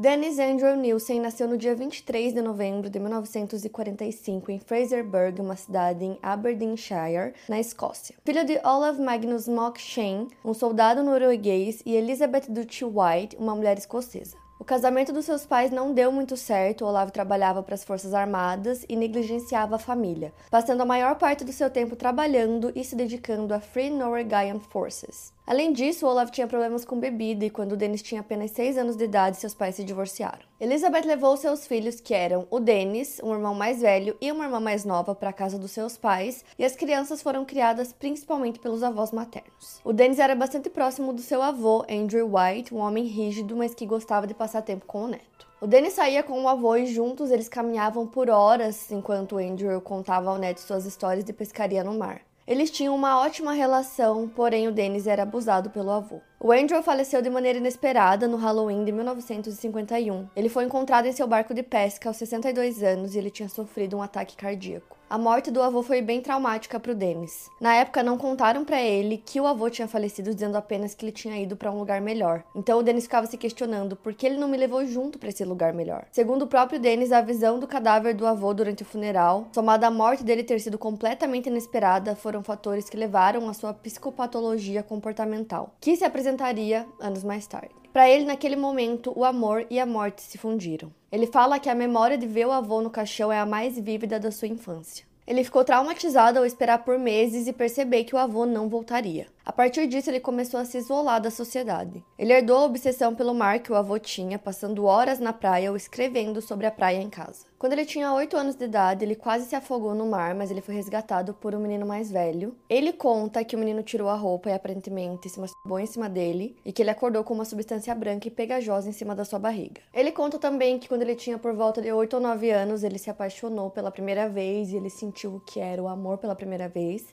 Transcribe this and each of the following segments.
Dennis Andrew Nielsen nasceu no dia 23 de novembro de 1945 em Fraserburgh, uma cidade em Aberdeenshire, na Escócia. Filho de Olaf Magnus Mock Shane, um soldado norueguês, e Elizabeth Duchy White, uma mulher escocesa. O casamento dos seus pais não deu muito certo. Olavo trabalhava para as Forças Armadas e negligenciava a família, passando a maior parte do seu tempo trabalhando e se dedicando à Free Norwegian Forces. Além disso, Olaf tinha problemas com bebida e quando Dennis tinha apenas 6 anos de idade, seus pais se divorciaram. Elizabeth levou seus filhos, que eram o Dennis, um irmão mais velho, e uma irmã mais nova, para a casa dos seus pais, e as crianças foram criadas principalmente pelos avós maternos. O Dennis era bastante próximo do seu avô, Andrew White, um homem rígido, mas que gostava de passar tempo com o neto. O Dennis saía com o avô e juntos eles caminhavam por horas enquanto Andrew contava ao neto suas histórias de pescaria no mar. Eles tinham uma ótima relação, porém o Dennis era abusado pelo avô. O Andrew faleceu de maneira inesperada no Halloween de 1951. Ele foi encontrado em seu barco de pesca aos 62 anos e ele tinha sofrido um ataque cardíaco. A morte do avô foi bem traumática para o Dennis. Na época, não contaram para ele que o avô tinha falecido, dizendo apenas que ele tinha ido para um lugar melhor. Então o Dennis ficava se questionando por que ele não me levou junto para esse lugar melhor. Segundo o próprio Dennis, a visão do cadáver do avô durante o funeral, somada à morte dele ter sido completamente inesperada, foram fatores que levaram à sua psicopatologia comportamental, que se apresentaria anos mais tarde. Para ele, naquele momento, o amor e a morte se fundiram. Ele fala que a memória de ver o avô no caixão é a mais vívida da sua infância. Ele ficou traumatizado ao esperar por meses e perceber que o avô não voltaria. A partir disso, ele começou a se isolar da sociedade. Ele herdou a obsessão pelo mar que o avô tinha, passando horas na praia ou escrevendo sobre a praia em casa. Quando ele tinha 8 anos de idade, ele quase se afogou no mar, mas ele foi resgatado por um menino mais velho. Ele conta que o menino tirou a roupa e aparentemente se masturbou em cima dele e que ele acordou com uma substância branca e pegajosa em cima da sua barriga. Ele conta também que quando ele tinha por volta de 8 ou 9 anos, ele se apaixonou pela primeira vez e ele sentiu o que era o amor pela primeira vez.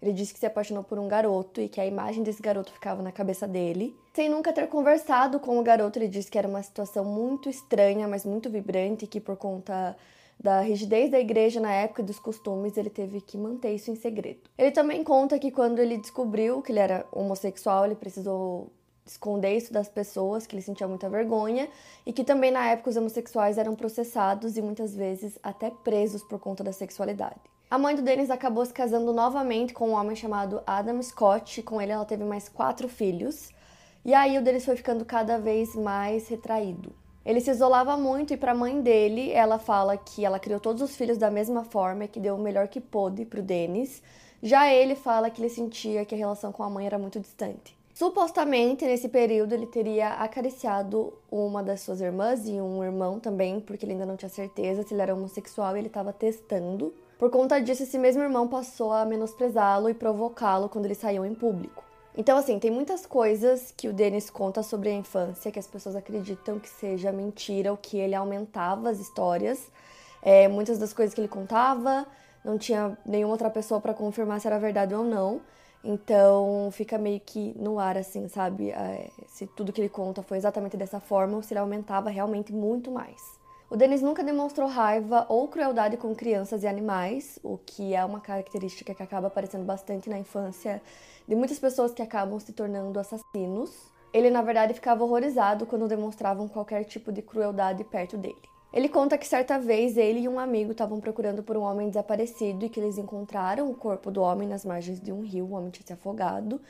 Ele disse que se apaixonou por um garoto e que a imagem desse garoto ficava na cabeça dele. Sem nunca ter conversado com o garoto, ele disse que era uma situação muito estranha, mas muito vibrante, e que por conta da rigidez da igreja na época dos costumes, ele teve que manter isso em segredo. Ele também conta que quando ele descobriu que ele era homossexual, ele precisou esconder isso das pessoas, que ele sentia muita vergonha, e que também na época os homossexuais eram processados e muitas vezes até presos por conta da sexualidade. A mãe do Dennis acabou se casando novamente com um homem chamado Adam Scott. Com ele, ela teve mais quatro filhos. E aí, o Dennis foi ficando cada vez mais retraído. Ele se isolava muito e para a mãe dele, ela fala que ela criou todos os filhos da mesma forma e que deu o melhor que pôde para o Dennis. Já ele fala que ele sentia que a relação com a mãe era muito distante. Supostamente, nesse período, ele teria acariciado uma das suas irmãs e um irmão também, porque ele ainda não tinha certeza se ele era homossexual e ele estava testando. Por conta disso, esse mesmo irmão passou a menosprezá-lo e provocá-lo quando eles saíam em público. Então, assim, tem muitas coisas que o Dennis conta sobre a infância que as pessoas acreditam que seja mentira ou que ele aumentava as histórias. É, muitas das coisas que ele contava não tinha nenhuma outra pessoa para confirmar se era verdade ou não. Então fica meio que no ar, assim, sabe? É, se tudo que ele conta foi exatamente dessa forma ou se ele aumentava realmente muito mais. O Denis nunca demonstrou raiva ou crueldade com crianças e animais, o que é uma característica que acaba aparecendo bastante na infância de muitas pessoas que acabam se tornando assassinos. Ele, na verdade, ficava horrorizado quando demonstravam qualquer tipo de crueldade perto dele. Ele conta que certa vez ele e um amigo estavam procurando por um homem desaparecido e que eles encontraram o corpo do homem nas margens de um rio, o homem tinha se afogado,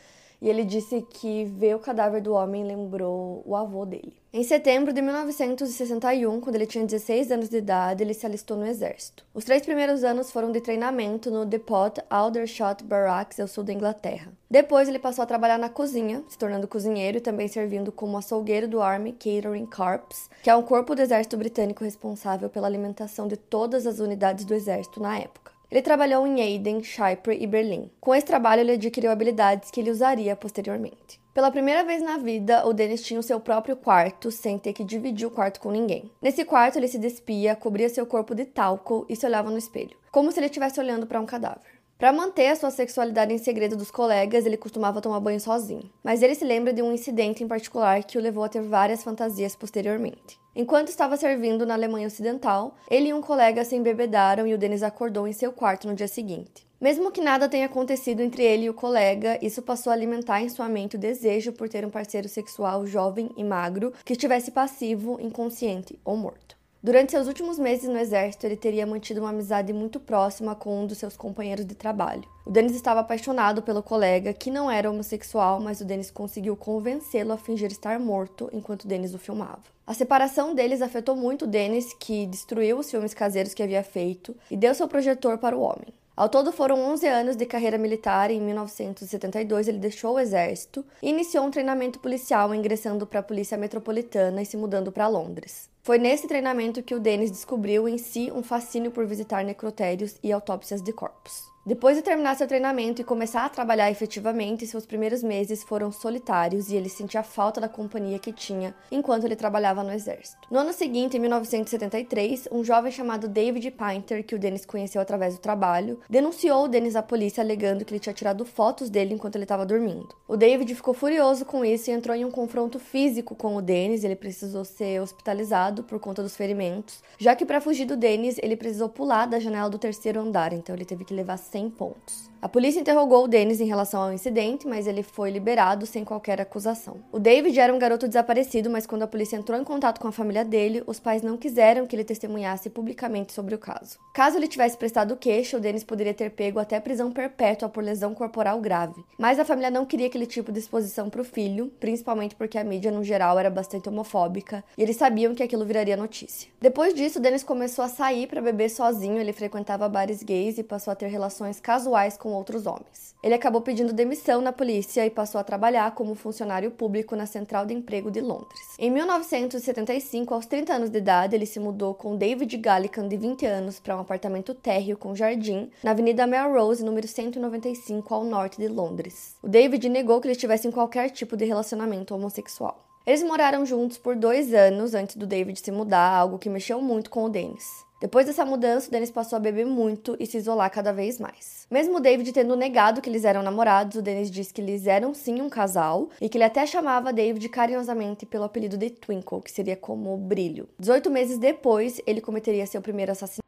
e ele disse que ver o cadáver do homem lembrou o avô dele. Em setembro de 1961, quando ele tinha 16 anos de idade, ele se alistou no exército. Os três primeiros anos foram de treinamento no Depot Aldershot Barracks, ao sul da Inglaterra. Depois, ele passou a trabalhar na cozinha, se tornando cozinheiro e também servindo como açougueiro do Army Catering Corps, que é um corpo do exército britânico responsável pela alimentação de todas as unidades do exército na época. Ele trabalhou em Aden, Chypre e Berlim. Com esse trabalho, ele adquiriu habilidades que ele usaria posteriormente. Pela primeira vez na vida, o Dennis tinha o seu próprio quarto, sem ter que dividir o quarto com ninguém. Nesse quarto, ele se despia, cobria seu corpo de talco e se olhava no espelho, como se ele estivesse olhando para um cadáver. Para manter a sua sexualidade em segredo dos colegas, ele costumava tomar banho sozinho. Mas ele se lembra de um incidente em particular que o levou a ter várias fantasias posteriormente. Enquanto estava servindo na Alemanha Ocidental, ele e um colega se embebedaram e o Dennis acordou em seu quarto no dia seguinte. Mesmo que nada tenha acontecido entre ele e o colega, isso passou a alimentar em sua mente o desejo por ter um parceiro sexual jovem e magro que estivesse passivo, inconsciente ou morto. Durante seus últimos meses no exército, ele teria mantido uma amizade muito próxima com um dos seus companheiros de trabalho. O Dennis estava apaixonado pelo colega, que não era homossexual, mas o Dennis conseguiu convencê-lo a fingir estar morto enquanto Dennis o filmava. A separação deles afetou muito o Dennis, que destruiu os filmes caseiros que havia feito e deu seu projetor para o homem. Ao todo foram 11 anos de carreira militar e em 1972 ele deixou o exército e iniciou um treinamento policial ingressando para a Polícia Metropolitana e se mudando para Londres. Foi nesse treinamento que o Dennis descobriu em si um fascínio por visitar necrotérios e autópsias de corpos. Depois de terminar seu treinamento e começar a trabalhar efetivamente, seus primeiros meses foram solitários e ele sentia falta da companhia que tinha enquanto ele trabalhava no exército. No ano seguinte, em 1973, um jovem chamado David Painter, que o Dennis conheceu através do trabalho, denunciou o Dennis à polícia alegando que ele tinha tirado fotos dele enquanto ele estava dormindo. O David ficou furioso com isso e entrou em um confronto físico com o Dennis, ele precisou ser hospitalizado por conta dos ferimentos, já que para fugir do Dennis, ele precisou pular da janela do terceiro andar, então ele teve que levar 100 pontos. A polícia interrogou o Dennis em relação ao incidente, mas ele foi liberado sem qualquer acusação. O David era um garoto desaparecido, mas quando a polícia entrou em contato com a família dele, os pais não quiseram que ele testemunhasse publicamente sobre o caso. Caso ele tivesse prestado queixa, o Dennis poderia ter pego até prisão perpétua por lesão corporal grave. Mas a família não queria aquele tipo de exposição para o filho, principalmente porque a mídia no geral era bastante homofóbica e eles sabiam que aquilo viraria notícia. Depois disso, Dennis começou a sair para beber sozinho, ele frequentava bares gays e passou a ter relações casuais com outros homens. Ele acabou pedindo demissão na polícia e passou a trabalhar como funcionário público na Central de Emprego de Londres. Em 1975, aos 30 anos de idade, ele se mudou com David Gallican, de 20 anos, para um apartamento térreo com jardim na Avenida Melrose, número 195, ao norte de Londres. O David negou que eles tivessem qualquer tipo de relacionamento homossexual. Eles moraram juntos por dois anos antes do David se mudar, algo que mexeu muito com o Dennis. Depois dessa mudança, o Dennis passou a beber muito e se isolar cada vez mais. Mesmo David tendo negado que eles eram namorados, o Dennis disse que eles eram sim um casal e que ele até chamava David carinhosamente pelo apelido de Twinkle, que seria como brilho. 18 meses depois, ele cometeria seu primeiro assassinato.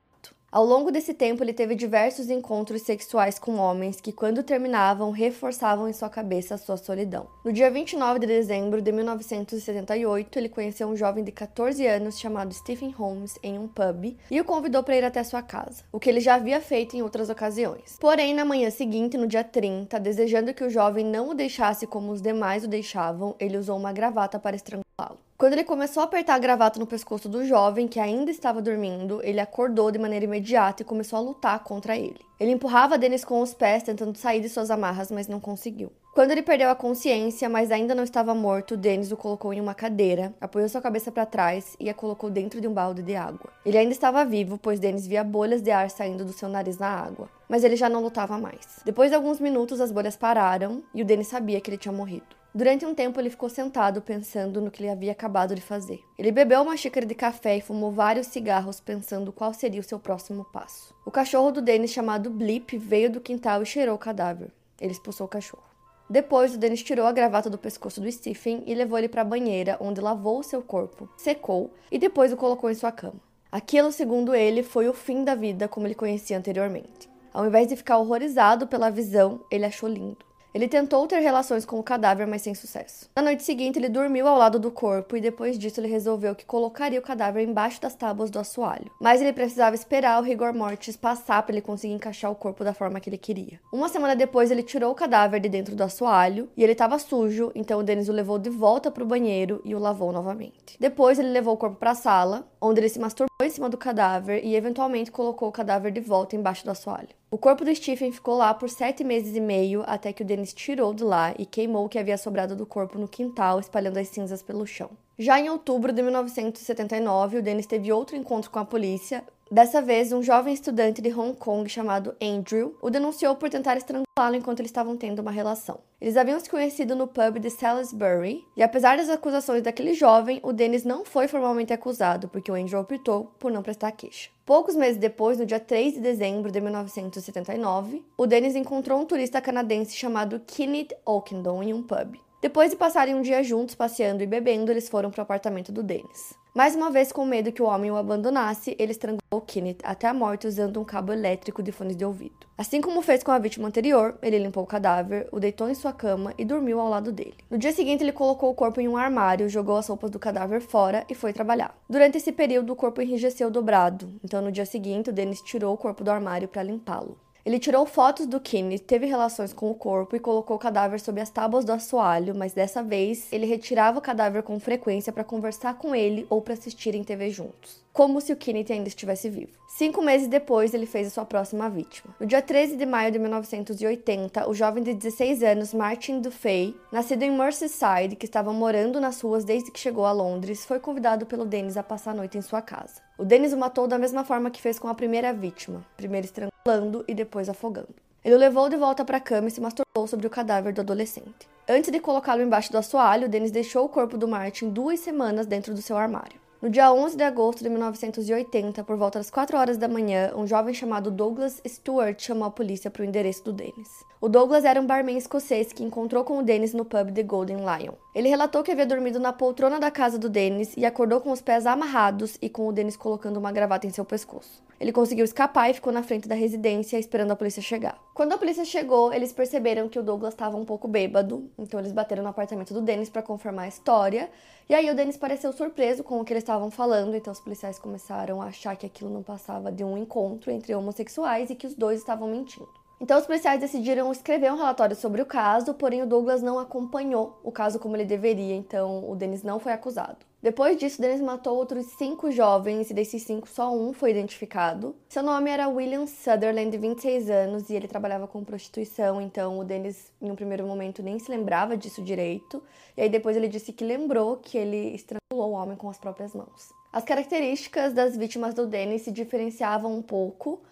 Ao longo desse tempo, ele teve diversos encontros sexuais com homens que, quando terminavam, reforçavam em sua cabeça a sua solidão. No dia 29 de dezembro de 1978, ele conheceu um jovem de 14 anos chamado Stephen Holmes em um pub e o convidou para ir até sua casa, o que ele já havia feito em outras ocasiões. Porém, na manhã seguinte, no dia 30, desejando que o jovem não o deixasse como os demais o deixavam, ele usou uma gravata para estrangulá-lo. Quando ele começou a apertar a gravata no pescoço do jovem, que ainda estava dormindo, ele acordou de maneira imediata e começou a lutar contra ele. Ele empurrava Dennis com os pés, tentando sair de suas amarras, mas não conseguiu. Quando ele perdeu a consciência, mas ainda não estava morto, Dennis o colocou em uma cadeira, apoiou sua cabeça para trás e a colocou dentro de um balde de água. Ele ainda estava vivo, pois Dennis via bolhas de ar saindo do seu nariz na água, mas ele já não lutava mais. Depois de alguns minutos, as bolhas pararam e o Dennis sabia que ele tinha morrido. Durante um tempo, ele ficou sentado pensando no que ele havia acabado de fazer. Ele bebeu uma xícara de café e fumou vários cigarros, pensando qual seria o seu próximo passo. O cachorro do Dennis, chamado Blip, veio do quintal e cheirou o cadáver. Ele expulsou o cachorro. Depois, o Dennis tirou a gravata do pescoço do Stephen e levou ele para a banheira, onde lavou o seu corpo, secou e depois o colocou em sua cama. Aquilo, segundo ele, foi o fim da vida como ele conhecia anteriormente. Ao invés de ficar horrorizado pela visão, ele achou lindo. Ele tentou ter relações com o cadáver, mas sem sucesso. Na noite seguinte, ele dormiu ao lado do corpo e depois disso ele resolveu que colocaria o cadáver embaixo das tábuas do assoalho. Mas ele precisava esperar o rigor mortis passar para ele conseguir encaixar o corpo da forma que ele queria. Uma semana depois, ele tirou o cadáver de dentro do assoalho e ele estava sujo, então o Dennis o levou de volta para o banheiro e o lavou novamente. Depois, ele levou o corpo para a sala, onde ele se masturbou em cima do cadáver e eventualmente colocou o cadáver de volta embaixo do assoalho. O corpo do Stephen ficou lá por sete meses e meio até que o Dennis tirou de lá e queimou o que havia sobrado do corpo no quintal, espalhando as cinzas pelo chão. Já em outubro de 1979, o Dennis teve outro encontro com a polícia, Dessa vez, um jovem estudante de Hong Kong chamado Andrew o denunciou por tentar estrangulá-lo enquanto eles estavam tendo uma relação. Eles haviam se conhecido no pub de Salisbury, e apesar das acusações daquele jovem, o Dennis não foi formalmente acusado, porque o Andrew optou por não prestar queixa. Poucos meses depois, no dia 3 de dezembro de 1979, o Dennis encontrou um turista canadense chamado Kenneth Oakendon em um pub. Depois de passarem um dia juntos passeando e bebendo, eles foram para o apartamento do Dennis. Mais uma vez, com medo que o homem o abandonasse, ele estrangulou Kenneth até a morte usando um cabo elétrico de fones de ouvido. Assim como fez com a vítima anterior, ele limpou o cadáver, o deitou em sua cama e dormiu ao lado dele. No dia seguinte, ele colocou o corpo em um armário, jogou as roupas do cadáver fora e foi trabalhar. Durante esse período, o corpo enrijeceu dobrado, então no dia seguinte, o Dennis tirou o corpo do armário para limpá-lo. Ele tirou fotos do Kenneth, teve relações com o corpo e colocou o cadáver sob as tábuas do assoalho, mas dessa vez ele retirava o cadáver com frequência para conversar com ele ou para assistirem TV juntos como se o Kenneth ainda estivesse vivo. Cinco meses depois, ele fez a sua próxima vítima. No dia 13 de maio de 1980, o jovem de 16 anos Martin Dufay, nascido em Merseyside, que estava morando nas ruas desde que chegou a Londres, foi convidado pelo Dennis a passar a noite em sua casa. O Dennis o matou da mesma forma que fez com a primeira vítima, primeiro estrangulando e depois afogando. Ele o levou de volta para a cama e se masturbou sobre o cadáver do adolescente. Antes de colocá-lo embaixo do assoalho, Dennis deixou o corpo do Martin duas semanas dentro do seu armário. No dia 11 de agosto de 1980, por volta das 4 horas da manhã, um jovem chamado Douglas Stewart chamou a polícia para o endereço do Dennis. O Douglas era um barman escocês que encontrou com o Dennis no pub The Golden Lion. Ele relatou que havia dormido na poltrona da casa do Dennis e acordou com os pés amarrados e com o Dennis colocando uma gravata em seu pescoço. Ele conseguiu escapar e ficou na frente da residência esperando a polícia chegar. Quando a polícia chegou, eles perceberam que o Douglas estava um pouco bêbado, então eles bateram no apartamento do Dennis para confirmar a história. E aí o Dennis pareceu surpreso com o que eles estavam falando, então os policiais começaram a achar que aquilo não passava de um encontro entre homossexuais e que os dois estavam mentindo. Então, os policiais decidiram escrever um relatório sobre o caso, porém o Douglas não acompanhou o caso como ele deveria, então o Dennis não foi acusado. Depois disso, Dennis matou outros cinco jovens e desses cinco só um foi identificado. Seu nome era William Sutherland, de 26 anos, e ele trabalhava com prostituição, então o Dennis, em um primeiro momento, nem se lembrava disso direito. E aí depois ele disse que lembrou que ele estrangulou o homem com as próprias mãos. As características das vítimas do Dennis se diferenciavam um pouco.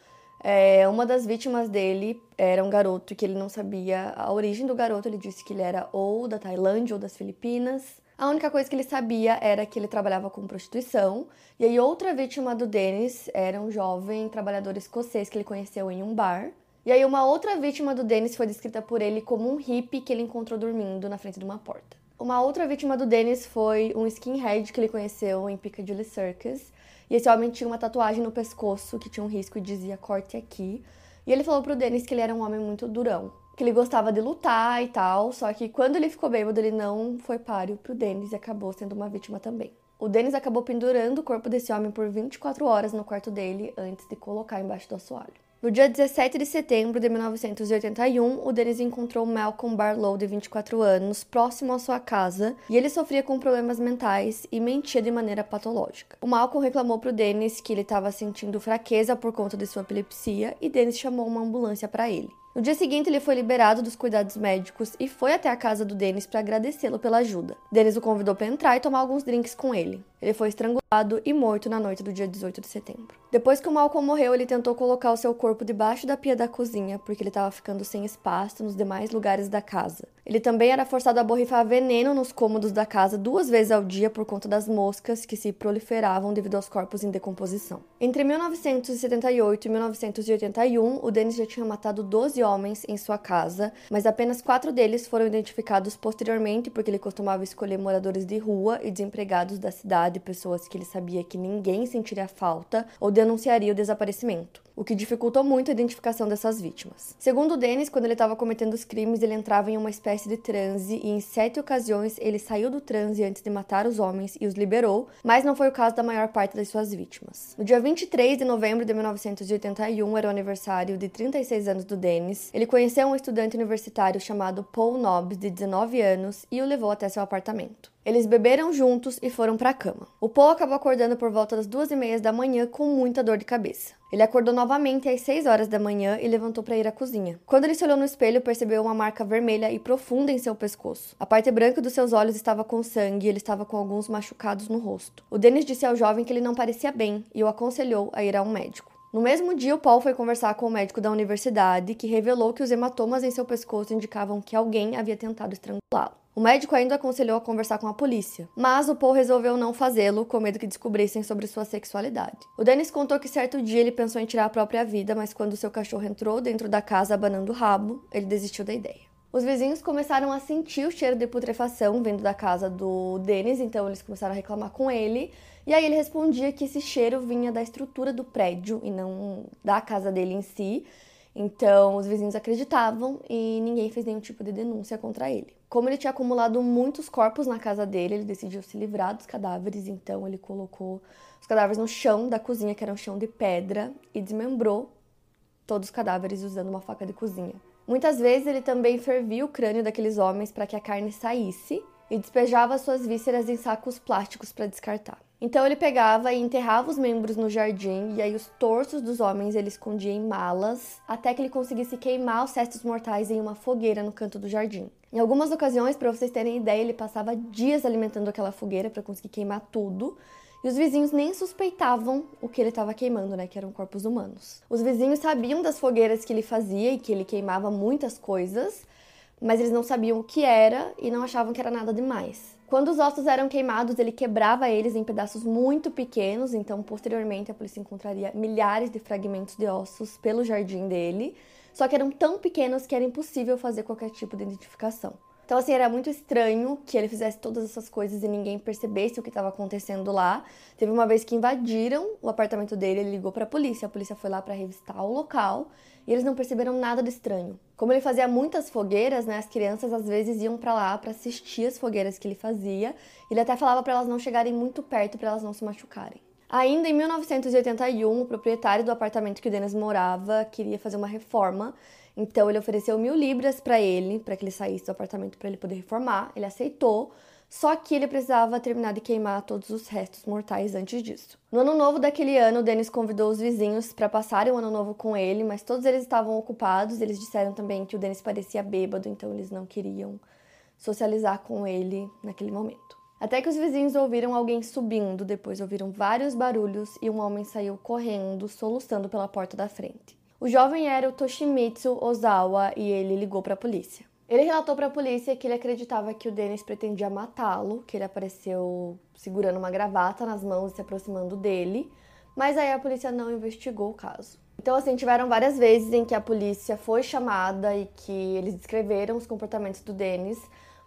É, uma das vítimas dele era um garoto que ele não sabia a origem do garoto. Ele disse que ele era ou da Tailândia ou das Filipinas. A única coisa que ele sabia era que ele trabalhava com prostituição. E aí, outra vítima do Dennis era um jovem trabalhador escocês que ele conheceu em um bar. E aí, uma outra vítima do Dennis foi descrita por ele como um hippie que ele encontrou dormindo na frente de uma porta. Uma outra vítima do Dennis foi um skinhead que ele conheceu em Piccadilly Circus. E esse homem tinha uma tatuagem no pescoço que tinha um risco e dizia corte aqui. E ele falou pro Dennis que ele era um homem muito durão, que ele gostava de lutar e tal, só que quando ele ficou bêbado, ele não foi páreo pro Dennis e acabou sendo uma vítima também. O Dennis acabou pendurando o corpo desse homem por 24 horas no quarto dele antes de colocar embaixo do assoalho. No dia 17 de setembro de 1981, o Dennis encontrou Malcolm Barlow, de 24 anos, próximo à sua casa, e ele sofria com problemas mentais e mentia de maneira patológica. O Malcolm reclamou para o Dennis que ele estava sentindo fraqueza por conta de sua epilepsia e Dennis chamou uma ambulância para ele. No dia seguinte, ele foi liberado dos cuidados médicos e foi até a casa do Dennis para agradecê-lo pela ajuda. Dennis o convidou para entrar e tomar alguns drinks com ele. Ele foi estrangulado e morto na noite do dia 18 de setembro. Depois que o Malcolm morreu, ele tentou colocar o seu corpo debaixo da pia da cozinha, porque ele estava ficando sem espaço nos demais lugares da casa. Ele também era forçado a borrifar veneno nos cômodos da casa duas vezes ao dia por conta das moscas que se proliferavam devido aos corpos em decomposição. Entre 1978 e 1981, o Dennis já tinha matado 12 homens em sua casa, mas apenas quatro deles foram identificados posteriormente porque ele costumava escolher moradores de rua e desempregados da cidade, pessoas que ele sabia que ninguém sentiria falta ou denunciaria o desaparecimento o que dificultou muito a identificação dessas vítimas. Segundo Dennis, quando ele estava cometendo os crimes, ele entrava em uma espécie de transe e em sete ocasiões ele saiu do transe antes de matar os homens e os liberou, mas não foi o caso da maior parte das suas vítimas. No dia 23 de novembro de 1981 era o aniversário de 36 anos do Dennis. Ele conheceu um estudante universitário chamado Paul Nobbs, de 19 anos, e o levou até seu apartamento. Eles beberam juntos e foram para a cama. O Paul acabou acordando por volta das duas e meia da manhã com muita dor de cabeça. Ele acordou novamente às 6 horas da manhã e levantou para ir à cozinha. Quando ele se olhou no espelho, percebeu uma marca vermelha e profunda em seu pescoço. A parte branca dos seus olhos estava com sangue e ele estava com alguns machucados no rosto. O Dennis disse ao jovem que ele não parecia bem e o aconselhou a ir a um médico. No mesmo dia, o Paul foi conversar com o médico da universidade, que revelou que os hematomas em seu pescoço indicavam que alguém havia tentado estrangulá-lo. O médico ainda aconselhou a conversar com a polícia, mas o Paul resolveu não fazê-lo, com medo que descobrissem sobre sua sexualidade. O Dennis contou que certo dia ele pensou em tirar a própria vida, mas quando seu cachorro entrou dentro da casa abanando o rabo, ele desistiu da ideia. Os vizinhos começaram a sentir o cheiro de putrefação vindo da casa do Dennis, então eles começaram a reclamar com ele. E aí ele respondia que esse cheiro vinha da estrutura do prédio e não da casa dele em si. Então, os vizinhos acreditavam e ninguém fez nenhum tipo de denúncia contra ele. Como ele tinha acumulado muitos corpos na casa dele, ele decidiu se livrar dos cadáveres, então ele colocou os cadáveres no chão da cozinha, que era um chão de pedra, e desmembrou todos os cadáveres usando uma faca de cozinha. Muitas vezes ele também fervia o crânio daqueles homens para que a carne saísse e despejava suas vísceras em sacos plásticos para descartar. Então ele pegava e enterrava os membros no jardim e aí os torsos dos homens ele escondia em malas até que ele conseguisse queimar os restos mortais em uma fogueira no canto do jardim. Em algumas ocasiões, para vocês terem ideia, ele passava dias alimentando aquela fogueira para conseguir queimar tudo. E os vizinhos nem suspeitavam o que ele estava queimando, né? Que eram corpos humanos. Os vizinhos sabiam das fogueiras que ele fazia e que ele queimava muitas coisas, mas eles não sabiam o que era e não achavam que era nada demais. Quando os ossos eram queimados, ele quebrava eles em pedaços muito pequenos, então posteriormente a polícia encontraria milhares de fragmentos de ossos pelo jardim dele, só que eram tão pequenos que era impossível fazer qualquer tipo de identificação. Então, assim, era muito estranho que ele fizesse todas essas coisas e ninguém percebesse o que estava acontecendo lá. Teve uma vez que invadiram o apartamento dele, ele ligou para a polícia. A polícia foi lá para revistar o local e eles não perceberam nada de estranho. Como ele fazia muitas fogueiras, né, as crianças às vezes iam para lá para assistir as fogueiras que ele fazia. Ele até falava para elas não chegarem muito perto para elas não se machucarem. Ainda em 1981, o proprietário do apartamento que o Dennis morava queria fazer uma reforma então ele ofereceu mil libras para ele, para que ele saísse do apartamento para ele poder reformar. Ele aceitou, só que ele precisava terminar de queimar todos os restos mortais antes disso. No ano novo daquele ano, Dennis convidou os vizinhos para passarem o ano novo com ele, mas todos eles estavam ocupados. Eles disseram também que o Dennis parecia bêbado, então eles não queriam socializar com ele naquele momento. Até que os vizinhos ouviram alguém subindo, depois ouviram vários barulhos e um homem saiu correndo, soluçando pela porta da frente. O jovem era o Toshimitsu Ozawa e ele ligou para a polícia. Ele relatou para a polícia que ele acreditava que o Dennis pretendia matá-lo, que ele apareceu segurando uma gravata nas mãos e se aproximando dele, mas aí a polícia não investigou o caso. Então, assim, tiveram várias vezes em que a polícia foi chamada e que eles descreveram os comportamentos do Dennis,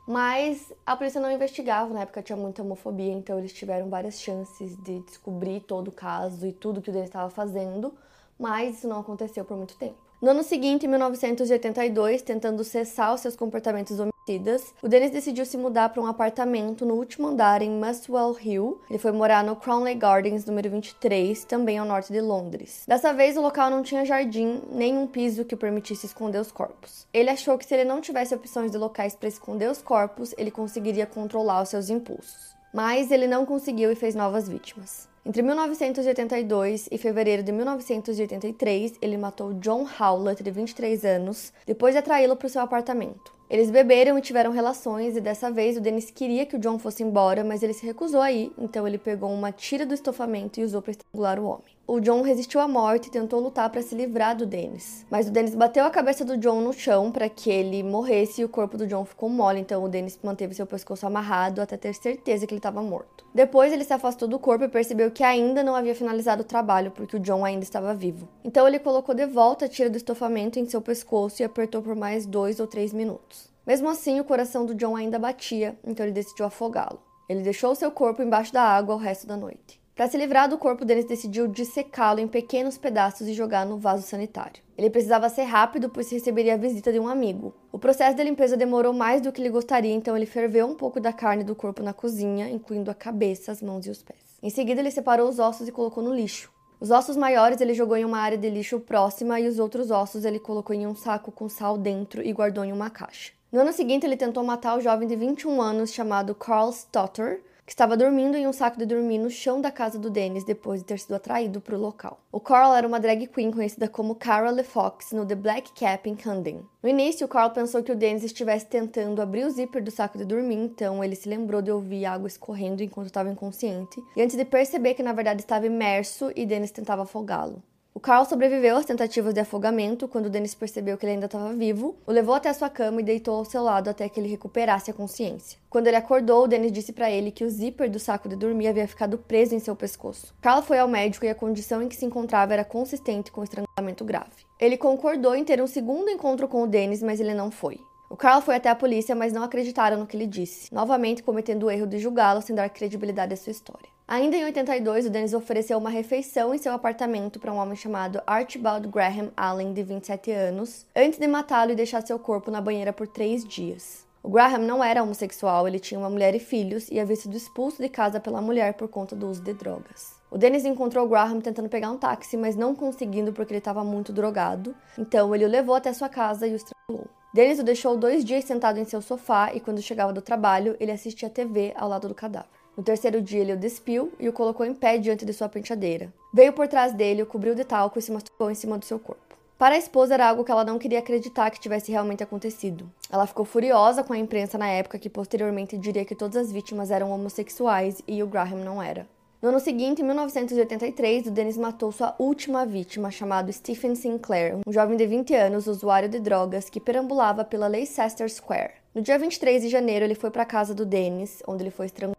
mas a polícia não investigava, na época tinha muita homofobia, então eles tiveram várias chances de descobrir todo o caso e tudo que o Dennis estava fazendo mas isso não aconteceu por muito tempo. No ano seguinte, em 1982, tentando cessar os seus comportamentos homicidas, o Dennis decidiu se mudar para um apartamento no último andar em Muswell Hill. Ele foi morar no Cromley Gardens, número 23, também ao norte de Londres. Dessa vez, o local não tinha jardim nem um piso que permitisse esconder os corpos. Ele achou que se ele não tivesse opções de locais para esconder os corpos, ele conseguiria controlar os seus impulsos. Mas ele não conseguiu e fez novas vítimas. Entre 1982 e fevereiro de 1983, ele matou John Howlett, de 23 anos, depois de atraí-lo para o seu apartamento. Eles beberam e tiveram relações, e dessa vez o Dennis queria que o John fosse embora, mas ele se recusou a ir, então ele pegou uma tira do estofamento e usou para estrangular o homem o John resistiu à morte e tentou lutar para se livrar do Dennis. Mas o Dennis bateu a cabeça do John no chão para que ele morresse e o corpo do John ficou mole, então o Dennis manteve seu pescoço amarrado até ter certeza que ele estava morto. Depois ele se afastou do corpo e percebeu que ainda não havia finalizado o trabalho porque o John ainda estava vivo. Então ele colocou de volta a tira do estofamento em seu pescoço e apertou por mais dois ou três minutos. Mesmo assim, o coração do John ainda batia, então ele decidiu afogá-lo. Ele deixou seu corpo embaixo da água o resto da noite. Para se livrar do corpo, Dennis decidiu dissecá-lo em pequenos pedaços e jogar no vaso sanitário. Ele precisava ser rápido, pois receberia a visita de um amigo. O processo de limpeza demorou mais do que ele gostaria, então ele ferveu um pouco da carne do corpo na cozinha, incluindo a cabeça, as mãos e os pés. Em seguida, ele separou os ossos e colocou no lixo. Os ossos maiores ele jogou em uma área de lixo próxima e os outros ossos ele colocou em um saco com sal dentro e guardou em uma caixa. No ano seguinte, ele tentou matar o jovem de 21 anos chamado Carl Stotter, que estava dormindo em um saco de dormir no chão da casa do Dennis depois de ter sido atraído para o local. O Carl era uma drag queen conhecida como Cara LeFox no The Black Cap em Camden. No início, o Carl pensou que o Dennis estivesse tentando abrir o zíper do saco de dormir, então ele se lembrou de ouvir água escorrendo enquanto estava inconsciente, e antes de perceber que na verdade estava imerso e Dennis tentava afogá-lo. O Carl sobreviveu às tentativas de afogamento quando Dennis percebeu que ele ainda estava vivo, o levou até a sua cama e deitou ao seu lado até que ele recuperasse a consciência. Quando ele acordou, Dennis disse para ele que o zíper do saco de dormir havia ficado preso em seu pescoço. Carl foi ao médico e a condição em que se encontrava era consistente com estrangulamento grave. Ele concordou em ter um segundo encontro com o Dennis, mas ele não foi. O Carl foi até a polícia, mas não acreditaram no que ele disse, novamente cometendo o erro de julgá-lo sem dar credibilidade à sua história. Ainda em 82, o Dennis ofereceu uma refeição em seu apartamento para um homem chamado Archibald Graham Allen, de 27 anos, antes de matá-lo e deixar seu corpo na banheira por três dias. O Graham não era homossexual, ele tinha uma mulher e filhos e havia sido expulso de casa pela mulher por conta do uso de drogas. O Dennis encontrou o Graham tentando pegar um táxi, mas não conseguindo porque ele estava muito drogado, então ele o levou até sua casa e o estrangulou. Dennis o deixou dois dias sentado em seu sofá e, quando chegava do trabalho, ele assistia TV ao lado do cadáver. No terceiro dia, ele o despiu e o colocou em pé diante de sua penteadeira. Veio por trás dele, o cobriu de talco e se masturbou em cima do seu corpo. Para a esposa era algo que ela não queria acreditar que tivesse realmente acontecido. Ela ficou furiosa com a imprensa na época, que posteriormente diria que todas as vítimas eram homossexuais e o Graham não era. No ano seguinte, em 1983, o Dennis matou sua última vítima, chamado Stephen Sinclair, um jovem de 20 anos, usuário de drogas, que perambulava pela Leicester Square. No dia 23 de janeiro, ele foi para a casa do Dennis, onde ele foi estrangulado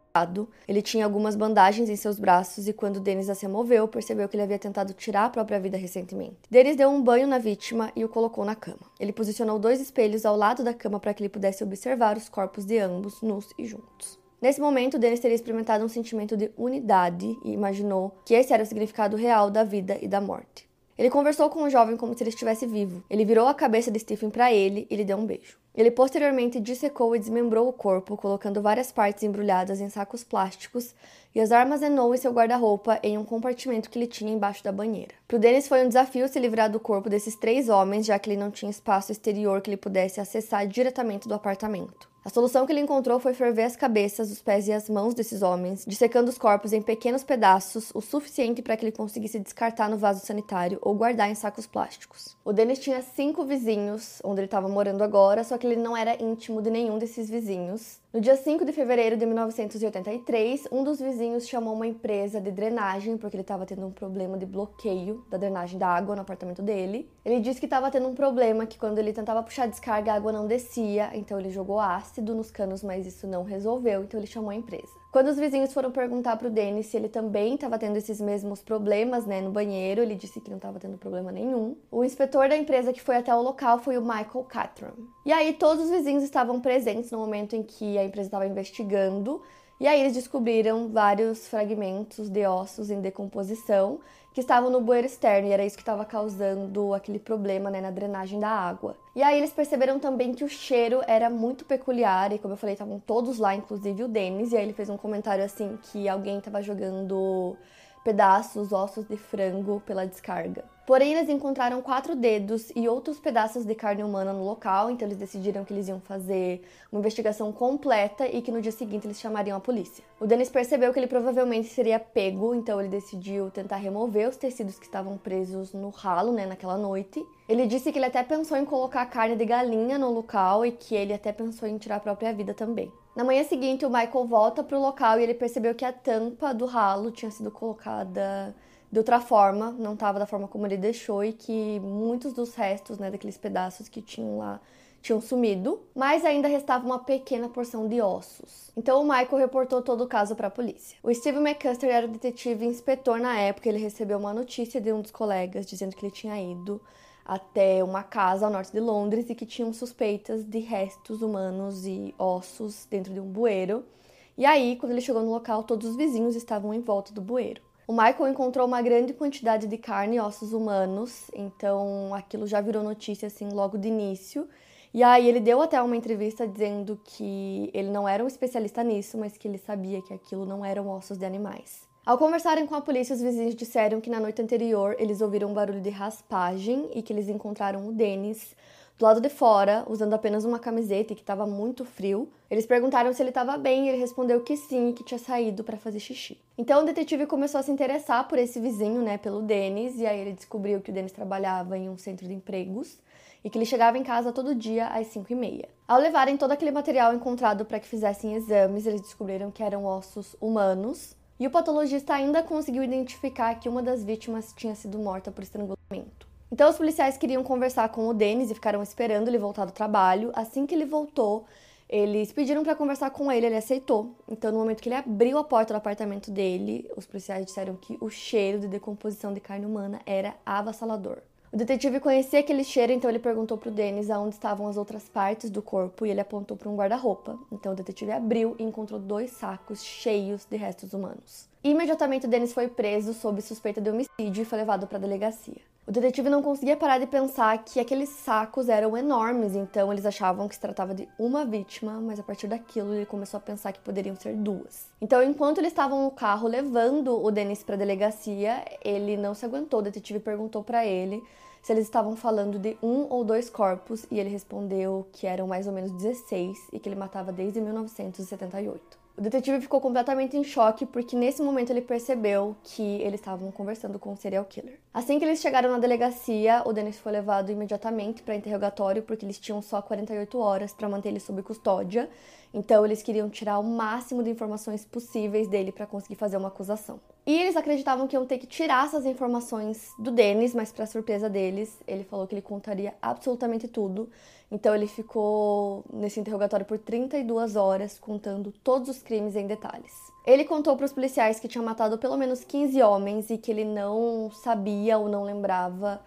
ele tinha algumas bandagens em seus braços e quando Dennis a se moveu, percebeu que ele havia tentado tirar a própria vida recentemente. Dennis deu um banho na vítima e o colocou na cama. Ele posicionou dois espelhos ao lado da cama para que ele pudesse observar os corpos de ambos, nus e juntos. Nesse momento, Dennis teria experimentado um sentimento de unidade e imaginou que esse era o significado real da vida e da morte. Ele conversou com o jovem como se ele estivesse vivo. Ele virou a cabeça de Stephen para ele e lhe deu um beijo. Ele posteriormente dissecou e desmembrou o corpo, colocando várias partes embrulhadas em sacos plásticos e as armazenou em seu guarda-roupa em um compartimento que ele tinha embaixo da banheira. Para o Dennis foi um desafio se livrar do corpo desses três homens, já que ele não tinha espaço exterior que ele pudesse acessar diretamente do apartamento. A solução que ele encontrou foi ferver as cabeças, os pés e as mãos desses homens, dissecando os corpos em pequenos pedaços, o suficiente para que ele conseguisse descartar no vaso sanitário ou guardar em sacos plásticos. O Dennis tinha cinco vizinhos, onde ele estava morando agora, só que ele não era íntimo de nenhum desses vizinhos. No dia 5 de fevereiro de 1983, um dos vizinhos chamou uma empresa de drenagem porque ele estava tendo um problema de bloqueio da drenagem da água no apartamento dele. Ele disse que estava tendo um problema que quando ele tentava puxar a descarga a água não descia, então ele jogou ácido nos canos, mas isso não resolveu, então ele chamou a empresa. Quando os vizinhos foram perguntar pro Dennis se ele também estava tendo esses mesmos problemas, né, no banheiro, ele disse que não estava tendo problema nenhum. O inspetor da empresa que foi até o local foi o Michael Catron. E aí todos os vizinhos estavam presentes no momento em que a empresa estava investigando, e aí eles descobriram vários fragmentos de ossos em decomposição que estavam no bueiro externo e era isso que estava causando aquele problema né, na drenagem da água. E aí eles perceberam também que o cheiro era muito peculiar e como eu falei, estavam todos lá, inclusive o Denis, e aí ele fez um comentário assim que alguém estava jogando pedaços, ossos de frango pela descarga. Porém, eles encontraram quatro dedos e outros pedaços de carne humana no local, então eles decidiram que eles iam fazer uma investigação completa e que no dia seguinte eles chamariam a polícia. O Dennis percebeu que ele provavelmente seria pego, então ele decidiu tentar remover os tecidos que estavam presos no ralo, né, naquela noite. Ele disse que ele até pensou em colocar carne de galinha no local e que ele até pensou em tirar a própria vida também. Na manhã seguinte, o Michael volta para o local e ele percebeu que a tampa do ralo tinha sido colocada de outra forma, não estava da forma como ele deixou e que muitos dos restos, né, daqueles pedaços que tinham lá tinham sumido, mas ainda restava uma pequena porção de ossos. Então o Michael reportou todo o caso para a polícia. O Steve McCuster era o detetive inspetor na época, ele recebeu uma notícia de um dos colegas dizendo que ele tinha ido até uma casa ao norte de Londres e que tinham suspeitas de restos humanos e ossos dentro de um bueiro. E aí, quando ele chegou no local, todos os vizinhos estavam em volta do bueiro. O Michael encontrou uma grande quantidade de carne e ossos humanos, então aquilo já virou notícia assim logo de início. E aí ele deu até uma entrevista dizendo que ele não era um especialista nisso, mas que ele sabia que aquilo não eram ossos de animais. Ao conversarem com a polícia, os vizinhos disseram que na noite anterior eles ouviram um barulho de raspagem e que eles encontraram o Dennis Do lado de fora, usando apenas uma camiseta e que estava muito frio, eles perguntaram se ele estava bem e ele respondeu que sim que tinha saído para fazer xixi. Então o detetive começou a se interessar por esse vizinho, né, pelo Denis, e aí ele descobriu que o Denis trabalhava em um centro de empregos e que ele chegava em casa todo dia às 5 e meia. Ao levarem todo aquele material encontrado para que fizessem exames, eles descobriram que eram ossos humanos e o patologista ainda conseguiu identificar que uma das vítimas tinha sido morta por estrangulamento. Então os policiais queriam conversar com o Denis e ficaram esperando ele voltar do trabalho. Assim que ele voltou, eles pediram para conversar com ele, ele aceitou. Então, no momento que ele abriu a porta do apartamento dele, os policiais disseram que o cheiro de decomposição de carne humana era avassalador. O detetive conhecia aquele cheiro, então ele perguntou pro Dennis aonde estavam as outras partes do corpo e ele apontou para um guarda-roupa. Então o detetive abriu e encontrou dois sacos cheios de restos humanos. Imediatamente o Dennis foi preso sob suspeita de homicídio e foi levado para a delegacia. O detetive não conseguia parar de pensar que aqueles sacos eram enormes, então eles achavam que se tratava de uma vítima, mas a partir daquilo ele começou a pensar que poderiam ser duas. Então, enquanto eles estavam no carro levando o Denis para a delegacia, ele não se aguentou. O detetive perguntou para ele se eles estavam falando de um ou dois corpos e ele respondeu que eram mais ou menos 16 e que ele matava desde 1978. O detetive ficou completamente em choque porque nesse momento ele percebeu que eles estavam conversando com um serial killer. Assim que eles chegaram na delegacia, o Dennis foi levado imediatamente para interrogatório porque eles tinham só 48 horas para manter ele sob custódia. Então eles queriam tirar o máximo de informações possíveis dele para conseguir fazer uma acusação. E eles acreditavam que iam ter que tirar essas informações do Dennis, mas para surpresa deles, ele falou que ele contaria absolutamente tudo então ele ficou nesse interrogatório por 32 horas, contando todos os crimes em detalhes. Ele contou para os policiais que tinha matado pelo menos 15 homens e que ele não sabia ou não lembrava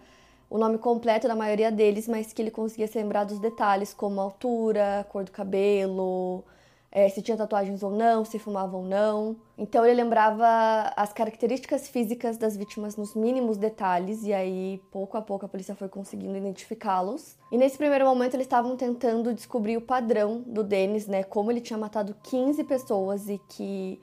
o nome completo da maioria deles, mas que ele conseguia se lembrar dos detalhes, como altura, cor do cabelo, é, se tinha tatuagens ou não, se fumava ou não. Então ele lembrava as características físicas das vítimas nos mínimos detalhes, e aí pouco a pouco a polícia foi conseguindo identificá-los. E nesse primeiro momento eles estavam tentando descobrir o padrão do Denis, né? Como ele tinha matado 15 pessoas e que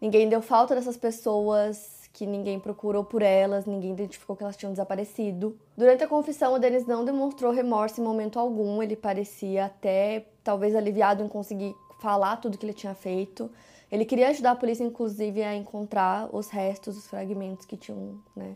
ninguém deu falta dessas pessoas que ninguém procurou por elas, ninguém identificou que elas tinham desaparecido. Durante a confissão, o Denis não demonstrou remorso em momento algum, ele parecia até talvez aliviado em conseguir falar tudo que ele tinha feito. Ele queria ajudar a polícia, inclusive, a encontrar os restos, os fragmentos que tinham né,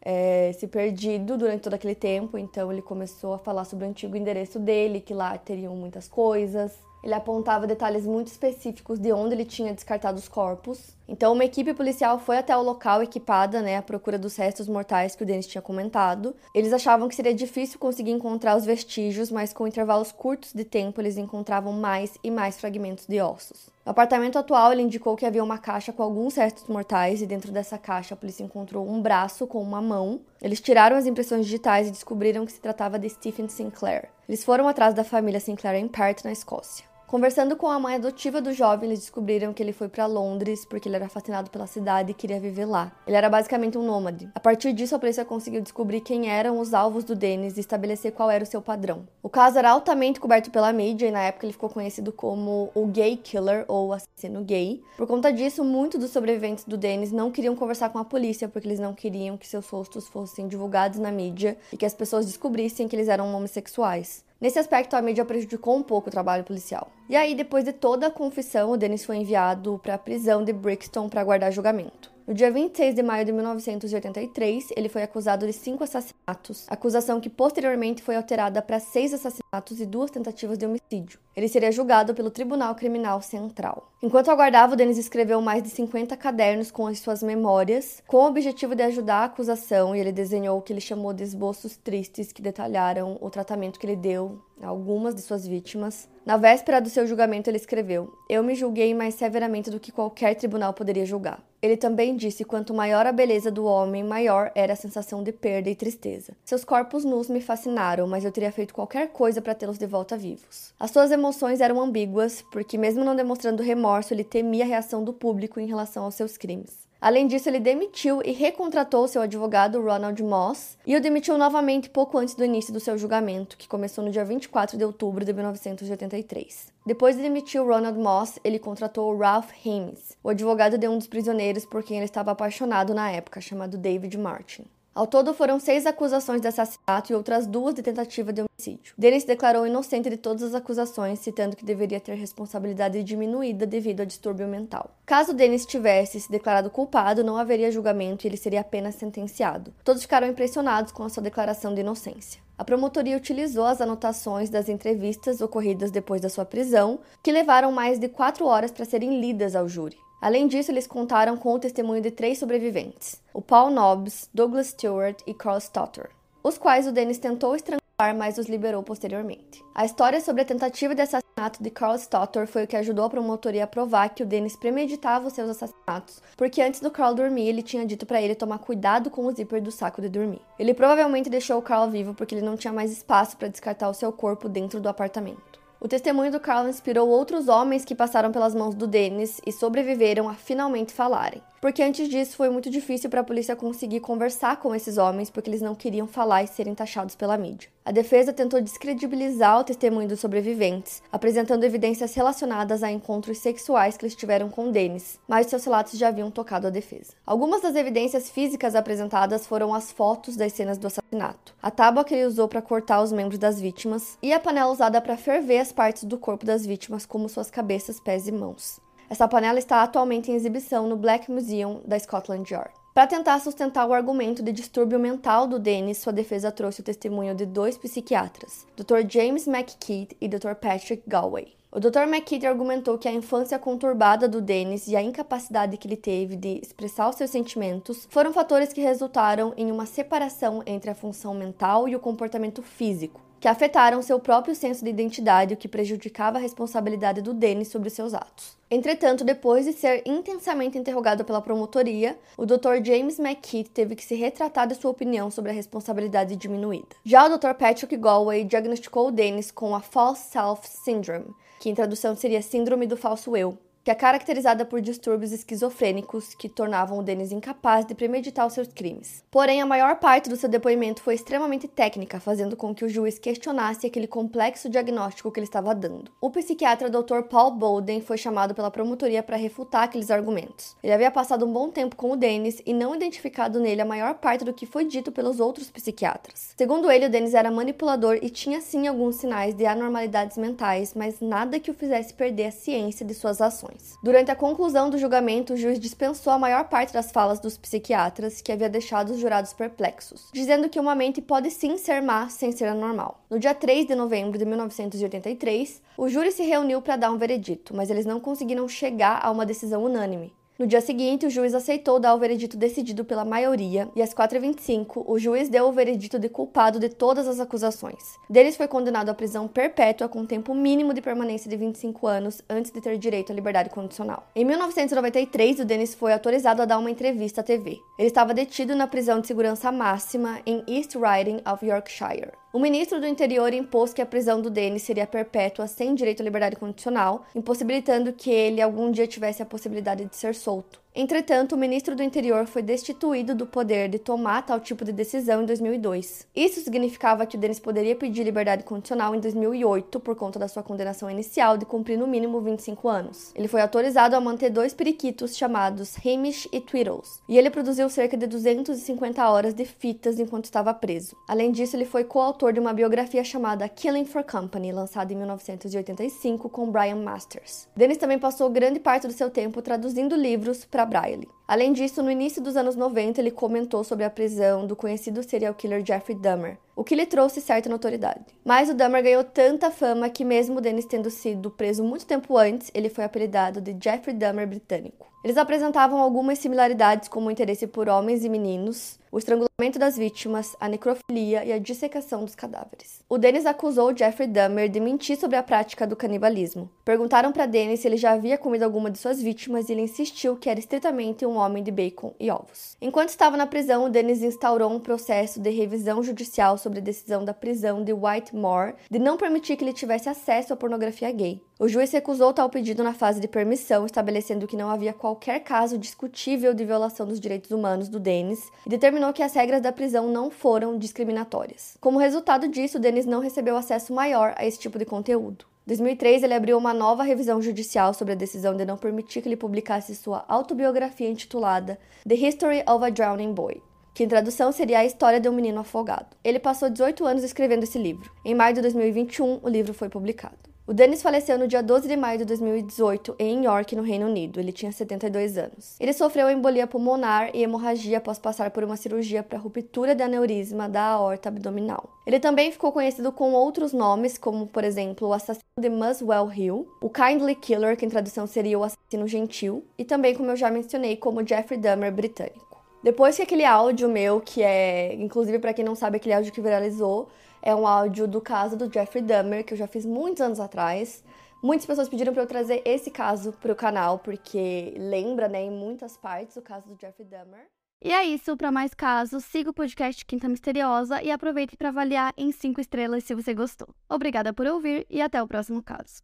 é, se perdido durante todo aquele tempo. Então, ele começou a falar sobre o antigo endereço dele, que lá teriam muitas coisas. Ele apontava detalhes muito específicos de onde ele tinha descartado os corpos. Então, uma equipe policial foi até o local equipada, né, à procura dos restos mortais que o Dennis tinha comentado. Eles achavam que seria difícil conseguir encontrar os vestígios, mas com intervalos curtos de tempo eles encontravam mais e mais fragmentos de ossos. No apartamento atual, ele indicou que havia uma caixa com alguns restos mortais e dentro dessa caixa a polícia encontrou um braço com uma mão. Eles tiraram as impressões digitais e descobriram que se tratava de Stephen Sinclair. Eles foram atrás da família Sinclair em Perth, na Escócia. Conversando com a mãe adotiva do jovem, eles descobriram que ele foi para Londres porque ele era fascinado pela cidade e queria viver lá. Ele era basicamente um nômade. A partir disso, a polícia conseguiu descobrir quem eram os alvos do Dennis e estabelecer qual era o seu padrão. O caso era altamente coberto pela mídia e na época ele ficou conhecido como o Gay Killer ou assassino gay. Por conta disso, muitos dos sobreviventes do Dennis não queriam conversar com a polícia porque eles não queriam que seus rostos fossem divulgados na mídia e que as pessoas descobrissem que eles eram homossexuais. Nesse aspecto, a mídia prejudicou um pouco o trabalho policial. E aí, depois de toda a confissão, o Dennis foi enviado para a prisão de Brixton para aguardar julgamento. No dia 26 de maio de 1983, ele foi acusado de cinco assassinatos, acusação que posteriormente foi alterada para seis assassinatos e duas tentativas de homicídio. Ele seria julgado pelo Tribunal Criminal Central. Enquanto aguardava, Denis escreveu mais de 50 cadernos com as suas memórias, com o objetivo de ajudar a acusação, e ele desenhou o que ele chamou de esboços tristes que detalharam o tratamento que ele deu a algumas de suas vítimas. Na véspera do seu julgamento, ele escreveu: Eu me julguei mais severamente do que qualquer tribunal poderia julgar. Ele também disse: quanto maior a beleza do homem, maior era a sensação de perda e tristeza. Seus corpos nus me fascinaram, mas eu teria feito qualquer coisa para tê-los de volta vivos. As suas emoções eram ambíguas, porque, mesmo não demonstrando remorso, ele temia a reação do público em relação aos seus crimes. Além disso, ele demitiu e recontratou seu advogado Ronald Moss e o demitiu novamente pouco antes do início do seu julgamento, que começou no dia 24 de outubro de 1983. Depois de demitir Ronald Moss, ele contratou Ralph Hames, o advogado de um dos prisioneiros por quem ele estava apaixonado na época, chamado David Martin. Ao todo, foram seis acusações de assassinato e outras duas de tentativa de homicídio. Dennis declarou inocente de todas as acusações, citando que deveria ter responsabilidade diminuída devido a distúrbio mental. Caso Dennis tivesse se declarado culpado, não haveria julgamento e ele seria apenas sentenciado. Todos ficaram impressionados com a sua declaração de inocência. A promotoria utilizou as anotações das entrevistas ocorridas depois da sua prisão, que levaram mais de quatro horas para serem lidas ao júri. Além disso, eles contaram com o testemunho de três sobreviventes: o Paul Nobbs, Douglas Stewart e Carl Stotter, os quais o Dennis tentou estrangular, mas os liberou posteriormente. A história sobre a tentativa de assassinato de Carl Stotter foi o que ajudou a promotoria a provar que o Dennis premeditava os seus assassinatos, porque antes do Carl dormir, ele tinha dito para ele tomar cuidado com o zíper do saco de dormir. Ele provavelmente deixou o Carl vivo porque ele não tinha mais espaço para descartar o seu corpo dentro do apartamento. O testemunho do Carl inspirou outros homens que passaram pelas mãos do Dennis e sobreviveram a finalmente falarem porque antes disso foi muito difícil para a polícia conseguir conversar com esses homens porque eles não queriam falar e serem taxados pela mídia. A defesa tentou descredibilizar o testemunho dos sobreviventes, apresentando evidências relacionadas a encontros sexuais que eles tiveram com Dennis, mas seus relatos já haviam tocado a defesa. Algumas das evidências físicas apresentadas foram as fotos das cenas do assassinato, a tábua que ele usou para cortar os membros das vítimas e a panela usada para ferver as partes do corpo das vítimas, como suas cabeças, pés e mãos. Essa panela está atualmente em exibição no Black Museum da Scotland Yard. Para tentar sustentar o argumento de distúrbio mental do Dennis, sua defesa trouxe o testemunho de dois psiquiatras, Dr. James McKeith e Dr. Patrick Galway. O Dr. McKeith argumentou que a infância conturbada do Dennis e a incapacidade que ele teve de expressar os seus sentimentos foram fatores que resultaram em uma separação entre a função mental e o comportamento físico, que afetaram seu próprio senso de identidade, o que prejudicava a responsabilidade do Dennis sobre seus atos. Entretanto, depois de ser intensamente interrogado pela promotoria, o Dr. James McKeith teve que se retratar de sua opinião sobre a responsabilidade diminuída. Já o Dr. Patrick Galway diagnosticou o Dennis com a False Self Syndrome, que em tradução seria Síndrome do Falso Eu, que é caracterizada por distúrbios esquizofrênicos que tornavam o Dennis incapaz de premeditar os seus crimes. Porém, a maior parte do seu depoimento foi extremamente técnica, fazendo com que o juiz questionasse aquele complexo diagnóstico que ele estava dando. O psiquiatra Dr. Paul Bolden foi chamado pela promotoria para refutar aqueles argumentos. Ele havia passado um bom tempo com o Dennis e não identificado nele a maior parte do que foi dito pelos outros psiquiatras. Segundo ele, o Dennis era manipulador e tinha sim alguns sinais de anormalidades mentais, mas nada que o fizesse perder a ciência de suas ações. Durante a conclusão do julgamento, o juiz dispensou a maior parte das falas dos psiquiatras, que havia deixado os jurados perplexos, dizendo que uma mente pode sim ser má sem ser anormal. No dia 3 de novembro de 1983, o júri se reuniu para dar um veredito, mas eles não conseguiram chegar a uma decisão unânime. No dia seguinte, o juiz aceitou dar o veredito decidido pela maioria e às 4h25, o juiz deu o veredito de culpado de todas as acusações. Deles foi condenado à prisão perpétua com tempo mínimo de permanência de 25 anos antes de ter direito à liberdade condicional. Em 1993, o Dennis foi autorizado a dar uma entrevista à TV. Ele estava detido na prisão de segurança máxima em East Riding of Yorkshire. O ministro do Interior impôs que a prisão do Denis seria perpétua sem direito à liberdade condicional, impossibilitando que ele algum dia tivesse a possibilidade de ser solto. Entretanto, o ministro do Interior foi destituído do poder de tomar tal tipo de decisão em 2002. Isso significava que o Denis poderia pedir liberdade condicional em 2008 por conta da sua condenação inicial de cumprir no mínimo 25 anos. Ele foi autorizado a manter dois periquitos chamados Hamish e Tweedles, e ele produziu cerca de 250 horas de fitas enquanto estava preso. Além disso, ele foi coautor de uma biografia chamada Killing for Company, lançada em 1985 com Brian Masters. Dennis também passou grande parte do seu tempo traduzindo livros para para Braille. Além disso, no início dos anos 90, ele comentou sobre a prisão do conhecido serial killer Jeffrey Dahmer, o que lhe trouxe certa notoriedade. Mas o Dahmer ganhou tanta fama que, mesmo Dennis tendo sido preso muito tempo antes, ele foi apelidado de Jeffrey Dahmer britânico. Eles apresentavam algumas similaridades, como interesse por homens e meninos, o estrangulamento das vítimas, a necrofilia e a dissecação dos cadáveres. O Dennis acusou Jeffrey Dahmer de mentir sobre a prática do canibalismo. Perguntaram para Dennis se ele já havia comido alguma de suas vítimas e ele insistiu que era estritamente um homem de bacon e ovos. Enquanto estava na prisão, o Dennis instaurou um processo de revisão judicial sobre a decisão da prisão de Whitemore de não permitir que ele tivesse acesso à pornografia gay. O juiz recusou tal pedido na fase de permissão, estabelecendo que não havia qualquer caso discutível de violação dos direitos humanos do Dennis e determinou que as regras da prisão não foram discriminatórias. Como resultado disso, Dennis não recebeu acesso maior a esse tipo de conteúdo. Em 2003, ele abriu uma nova revisão judicial sobre a decisão de não permitir que ele publicasse sua autobiografia intitulada The History of a Drowning Boy, que em tradução seria A História de um Menino Afogado. Ele passou 18 anos escrevendo esse livro. Em maio de 2021, o livro foi publicado. O Dennis faleceu no dia 12 de maio de 2018 em York, no Reino Unido. Ele tinha 72 anos. Ele sofreu embolia pulmonar e hemorragia após passar por uma cirurgia para ruptura de aneurisma da aorta abdominal. Ele também ficou conhecido com outros nomes, como por exemplo o assassino de Muswell Hill, o Kindly Killer, que em tradução seria o assassino gentil, e também, como eu já mencionei, como Jeffrey Dahmer britânico. Depois que aquele áudio meu, que é, inclusive para quem não sabe, aquele áudio que viralizou, é um áudio do caso do Jeffrey Dahmer, que eu já fiz muitos anos atrás. Muitas pessoas pediram para eu trazer esse caso para o canal, porque lembra, né, em muitas partes o caso do Jeffrey Dahmer. E é isso, para mais casos, siga o podcast Quinta Misteriosa e aproveite para avaliar em 5 estrelas se você gostou. Obrigada por ouvir e até o próximo caso.